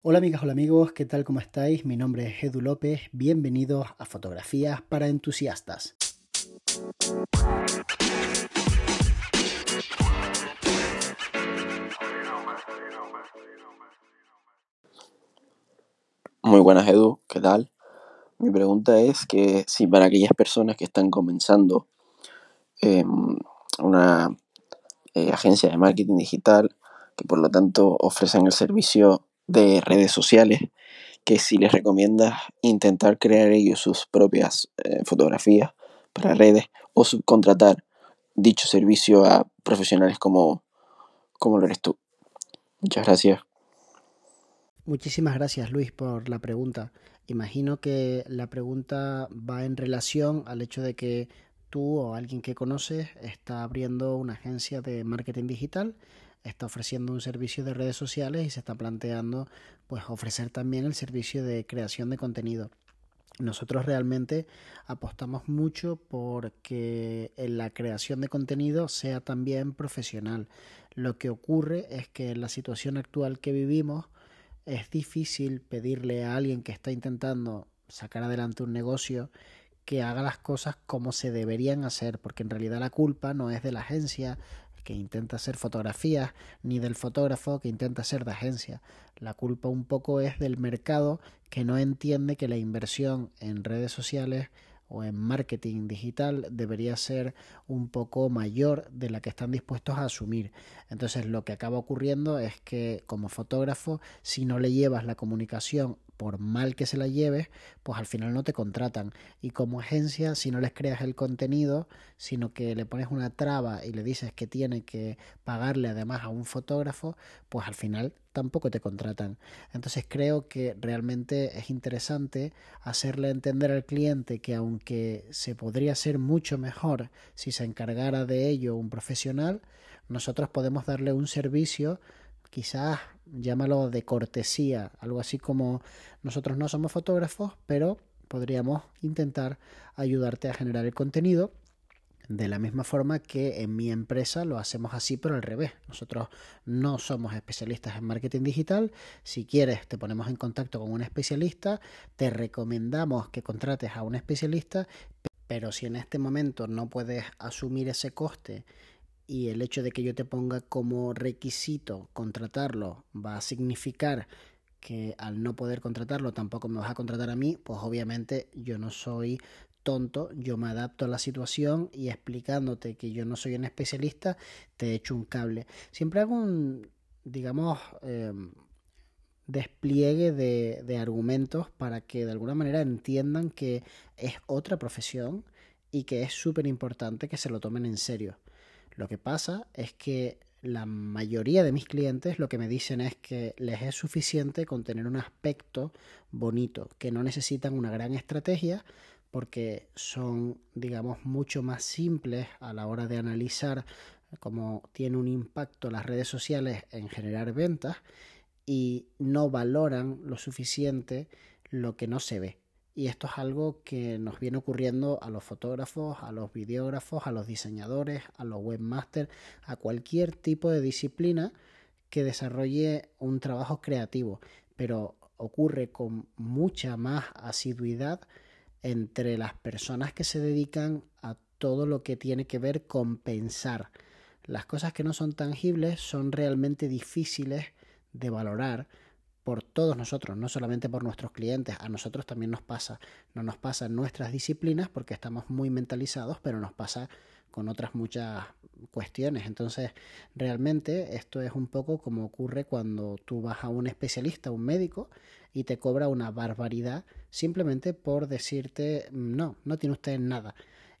Hola amigas, hola amigos, ¿qué tal? ¿Cómo estáis? Mi nombre es Edu López, bienvenidos a Fotografías para Entusiastas. Muy buenas Edu, ¿qué tal? Mi pregunta es que si para aquellas personas que están comenzando em, una eh, agencia de marketing digital, que por lo tanto ofrecen el servicio de redes sociales, que si les recomiendas intentar crear ellos sus propias eh, fotografías para redes o subcontratar dicho servicio a profesionales como, como lo eres tú. Muchas gracias. Muchísimas gracias Luis por la pregunta. Imagino que la pregunta va en relación al hecho de que tú o alguien que conoces está abriendo una agencia de marketing digital está ofreciendo un servicio de redes sociales y se está planteando pues ofrecer también el servicio de creación de contenido. Nosotros realmente apostamos mucho porque la creación de contenido sea también profesional. Lo que ocurre es que en la situación actual que vivimos es difícil pedirle a alguien que está intentando sacar adelante un negocio que haga las cosas como se deberían hacer, porque en realidad la culpa no es de la agencia, que intenta hacer fotografías, ni del fotógrafo que intenta ser de agencia. La culpa un poco es del mercado que no entiende que la inversión en redes sociales o en marketing digital debería ser un poco mayor de la que están dispuestos a asumir. Entonces lo que acaba ocurriendo es que como fotógrafo, si no le llevas la comunicación por mal que se la lleves, pues al final no te contratan. Y como agencia, si no les creas el contenido, sino que le pones una traba y le dices que tiene que pagarle además a un fotógrafo, pues al final tampoco te contratan. Entonces creo que realmente es interesante hacerle entender al cliente que aunque se podría hacer mucho mejor si se encargara de ello un profesional, nosotros podemos darle un servicio quizás llámalo de cortesía, algo así como nosotros no somos fotógrafos, pero podríamos intentar ayudarte a generar el contenido de la misma forma que en mi empresa lo hacemos así, pero al revés. Nosotros no somos especialistas en marketing digital. Si quieres, te ponemos en contacto con un especialista. Te recomendamos que contrates a un especialista. Pero si en este momento no puedes asumir ese coste y el hecho de que yo te ponga como requisito contratarlo va a significar que al no poder contratarlo tampoco me vas a contratar a mí, pues obviamente yo no soy tonto, yo me adapto a la situación y explicándote que yo no soy un especialista, te echo un cable. Siempre hago un, digamos, em, despliegue de, de argumentos para que de alguna manera entiendan que es otra profesión y que es súper importante que se lo tomen en serio. Lo que pasa es que la mayoría de mis clientes lo que me dicen es que les es suficiente con tener un aspecto bonito, que no necesitan una gran estrategia, porque son, digamos, mucho más simples a la hora de analizar cómo tiene un impacto las redes sociales en generar ventas y no valoran lo suficiente lo que no se ve. Y esto es algo que nos viene ocurriendo a los fotógrafos, a los videógrafos, a los diseñadores, a los webmasters, a cualquier tipo de disciplina que desarrolle un trabajo creativo. Pero ocurre con mucha más asiduidad entre las personas que se dedican a todo lo que tiene que ver con pensar. Las cosas que no son tangibles son realmente difíciles de valorar por todos nosotros, no solamente por nuestros clientes, a nosotros también nos pasa, no nos pasa en nuestras disciplinas porque estamos muy mentalizados, pero nos pasa con otras muchas cuestiones. Entonces, realmente esto es un poco como ocurre cuando tú vas a un especialista, un médico, y te cobra una barbaridad simplemente por decirte, no, no tiene usted nada.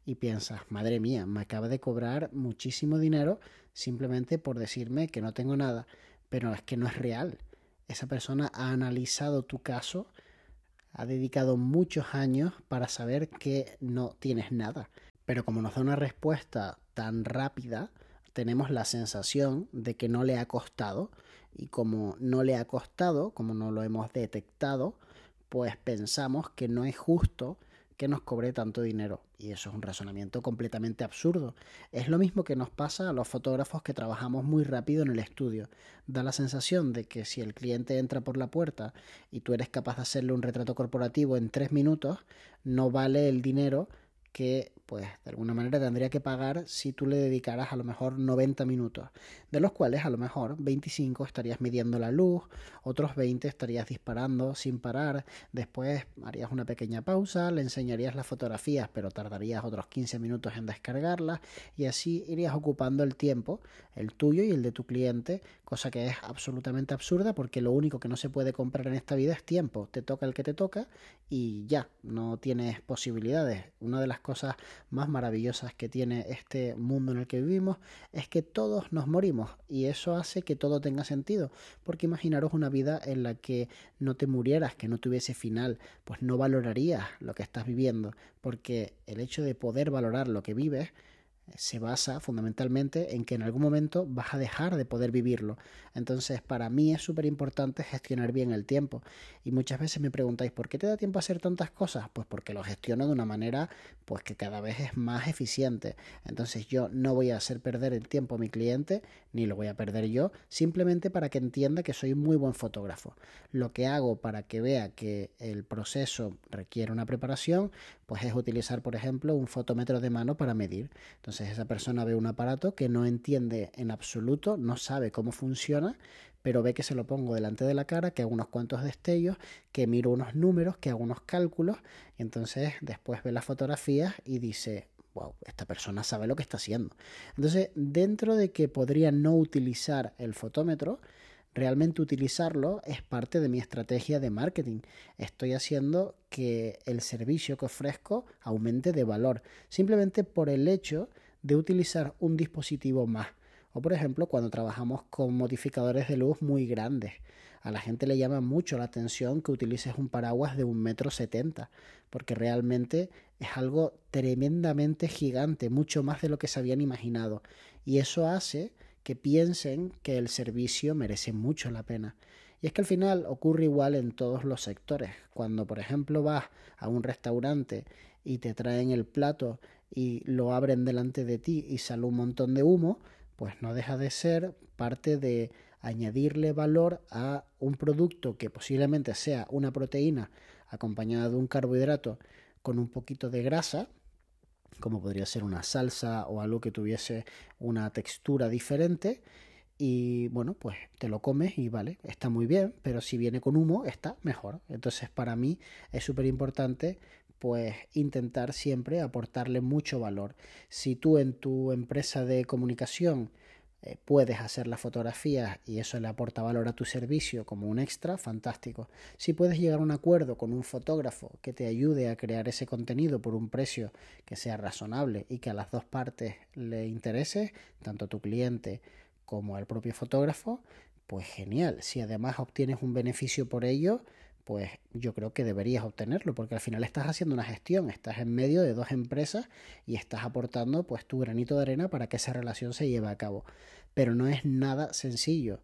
Y piensas, madre mía, me acaba de cobrar muchísimo dinero simplemente por decirme que no tengo nada. Pero es que no es real. Esa persona ha analizado tu caso, ha dedicado muchos años para saber que no tienes nada. Pero como nos da una respuesta tan rápida, tenemos la sensación de que no le ha costado y como no le ha costado, como no lo hemos detectado, pues pensamos que no es justo que nos cobre tanto dinero. Y eso es un razonamiento completamente absurdo. Es lo mismo que nos pasa a los fotógrafos que trabajamos muy rápido en el estudio. Da la sensación de que si el cliente entra por la puerta y tú eres capaz de hacerle un retrato corporativo en tres minutos, no vale el dinero que pues de alguna manera tendría que pagar si tú le dedicaras a lo mejor 90 minutos, de los cuales a lo mejor 25 estarías midiendo la luz, otros 20 estarías disparando sin parar, después harías una pequeña pausa, le enseñarías las fotografías, pero tardarías otros 15 minutos en descargarlas y así irías ocupando el tiempo, el tuyo y el de tu cliente, cosa que es absolutamente absurda porque lo único que no se puede comprar en esta vida es tiempo, te toca el que te toca y ya, no tienes posibilidades. Una de las cosas más maravillosas que tiene este mundo en el que vivimos es que todos nos morimos y eso hace que todo tenga sentido, porque imaginaros una vida en la que no te murieras, que no tuviese final, pues no valorarías lo que estás viviendo, porque el hecho de poder valorar lo que vives se basa fundamentalmente en que en algún momento vas a dejar de poder vivirlo. Entonces, para mí es súper importante gestionar bien el tiempo. Y muchas veces me preguntáis, ¿por qué te da tiempo a hacer tantas cosas? Pues porque lo gestiono de una manera pues que cada vez es más eficiente. Entonces, yo no voy a hacer perder el tiempo a mi cliente, ni lo voy a perder yo, simplemente para que entienda que soy muy buen fotógrafo. Lo que hago para que vea que el proceso requiere una preparación, pues es utilizar, por ejemplo, un fotómetro de mano para medir. Entonces esa persona ve un aparato que no entiende en absoluto, no sabe cómo funciona, pero ve que se lo pongo delante de la cara, que hago unos cuantos destellos, que miro unos números, que hago unos cálculos, y entonces después ve las fotografías y dice, wow, esta persona sabe lo que está haciendo. Entonces, dentro de que podría no utilizar el fotómetro, realmente utilizarlo es parte de mi estrategia de marketing. Estoy haciendo que el servicio que ofrezco aumente de valor, simplemente por el hecho de utilizar un dispositivo más. O por ejemplo, cuando trabajamos con modificadores de luz muy grandes. A la gente le llama mucho la atención que utilices un paraguas de un metro setenta, porque realmente es algo tremendamente gigante, mucho más de lo que se habían imaginado. Y eso hace que piensen que el servicio merece mucho la pena. Y es que al final ocurre igual en todos los sectores. Cuando, por ejemplo, vas a un restaurante y te traen el plato y lo abren delante de ti y sale un montón de humo, pues no deja de ser parte de añadirle valor a un producto que posiblemente sea una proteína acompañada de un carbohidrato con un poquito de grasa, como podría ser una salsa o algo que tuviese una textura diferente. Y bueno, pues te lo comes y vale, está muy bien, pero si viene con humo está mejor. Entonces para mí es súper importante pues intentar siempre aportarle mucho valor. Si tú en tu empresa de comunicación eh, puedes hacer las fotografías y eso le aporta valor a tu servicio como un extra, fantástico. Si puedes llegar a un acuerdo con un fotógrafo que te ayude a crear ese contenido por un precio que sea razonable y que a las dos partes le interese, tanto a tu cliente como al propio fotógrafo, pues genial. Si además obtienes un beneficio por ello, pues yo creo que deberías obtenerlo, porque al final estás haciendo una gestión, estás en medio de dos empresas y estás aportando pues tu granito de arena para que esa relación se lleve a cabo. Pero no es nada sencillo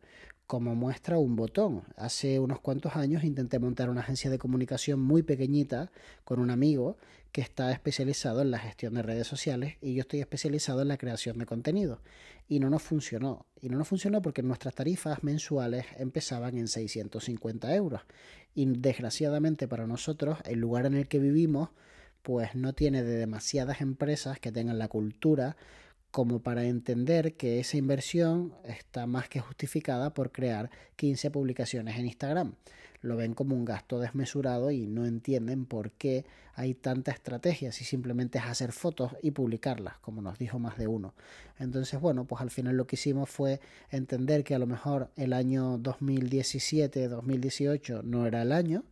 como muestra un botón. Hace unos cuantos años intenté montar una agencia de comunicación muy pequeñita con un amigo que está especializado en la gestión de redes sociales y yo estoy especializado en la creación de contenido. Y no nos funcionó. Y no nos funcionó porque nuestras tarifas mensuales empezaban en 650 euros. Y desgraciadamente para nosotros, el lugar en el que vivimos, pues no tiene de demasiadas empresas que tengan la cultura como para entender que esa inversión está más que justificada por crear 15 publicaciones en Instagram. Lo ven como un gasto desmesurado y no entienden por qué hay tanta estrategia si simplemente es hacer fotos y publicarlas, como nos dijo más de uno. Entonces, bueno, pues al final lo que hicimos fue entender que a lo mejor el año 2017-2018 no era el año,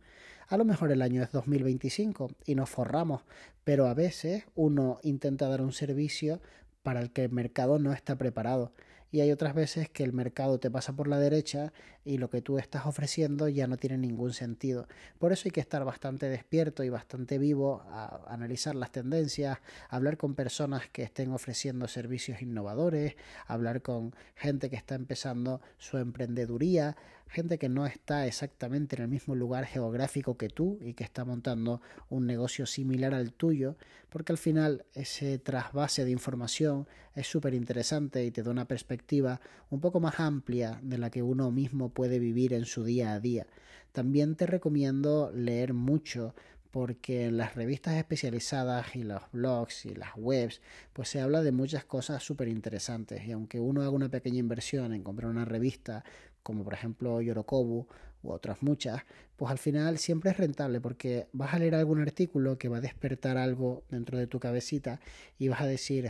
a lo mejor el año es 2025 y nos forramos, pero a veces uno intenta dar un servicio para el que el mercado no está preparado. Y hay otras veces que el mercado te pasa por la derecha y lo que tú estás ofreciendo ya no tiene ningún sentido. Por eso hay que estar bastante despierto y bastante vivo a analizar las tendencias, hablar con personas que estén ofreciendo servicios innovadores, hablar con gente que está empezando su emprendeduría, gente que no está exactamente en el mismo lugar geográfico que tú y que está montando un negocio similar al tuyo, porque al final ese trasvase de información es súper interesante y te da una perspectiva un poco más amplia de la que uno mismo puede vivir en su día a día. También te recomiendo leer mucho porque en las revistas especializadas y los blogs y las webs, pues se habla de muchas cosas súper interesantes. Y aunque uno haga una pequeña inversión en comprar una revista, como por ejemplo Yorokobu u otras muchas, pues al final siempre es rentable porque vas a leer algún artículo que va a despertar algo dentro de tu cabecita y vas a decir,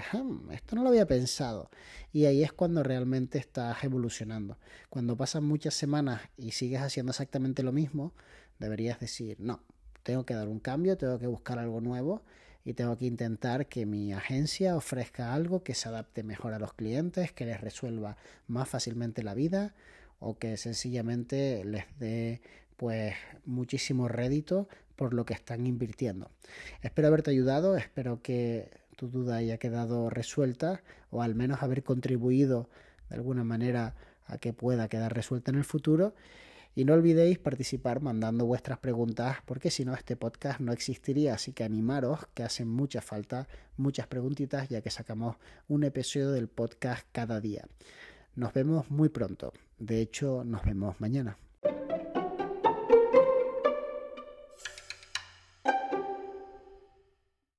esto no lo había pensado. Y ahí es cuando realmente estás evolucionando. Cuando pasan muchas semanas y sigues haciendo exactamente lo mismo, deberías decir, no, tengo que dar un cambio, tengo que buscar algo nuevo y tengo que intentar que mi agencia ofrezca algo que se adapte mejor a los clientes, que les resuelva más fácilmente la vida o que sencillamente les dé pues muchísimo rédito por lo que están invirtiendo. Espero haberte ayudado, espero que tu duda haya quedado resuelta o al menos haber contribuido de alguna manera a que pueda quedar resuelta en el futuro y no olvidéis participar mandando vuestras preguntas, porque si no, este podcast no existiría. Así que animaros, que hacen mucha falta, muchas preguntitas, ya que sacamos un episodio del podcast cada día. Nos vemos muy pronto. De hecho, nos vemos mañana.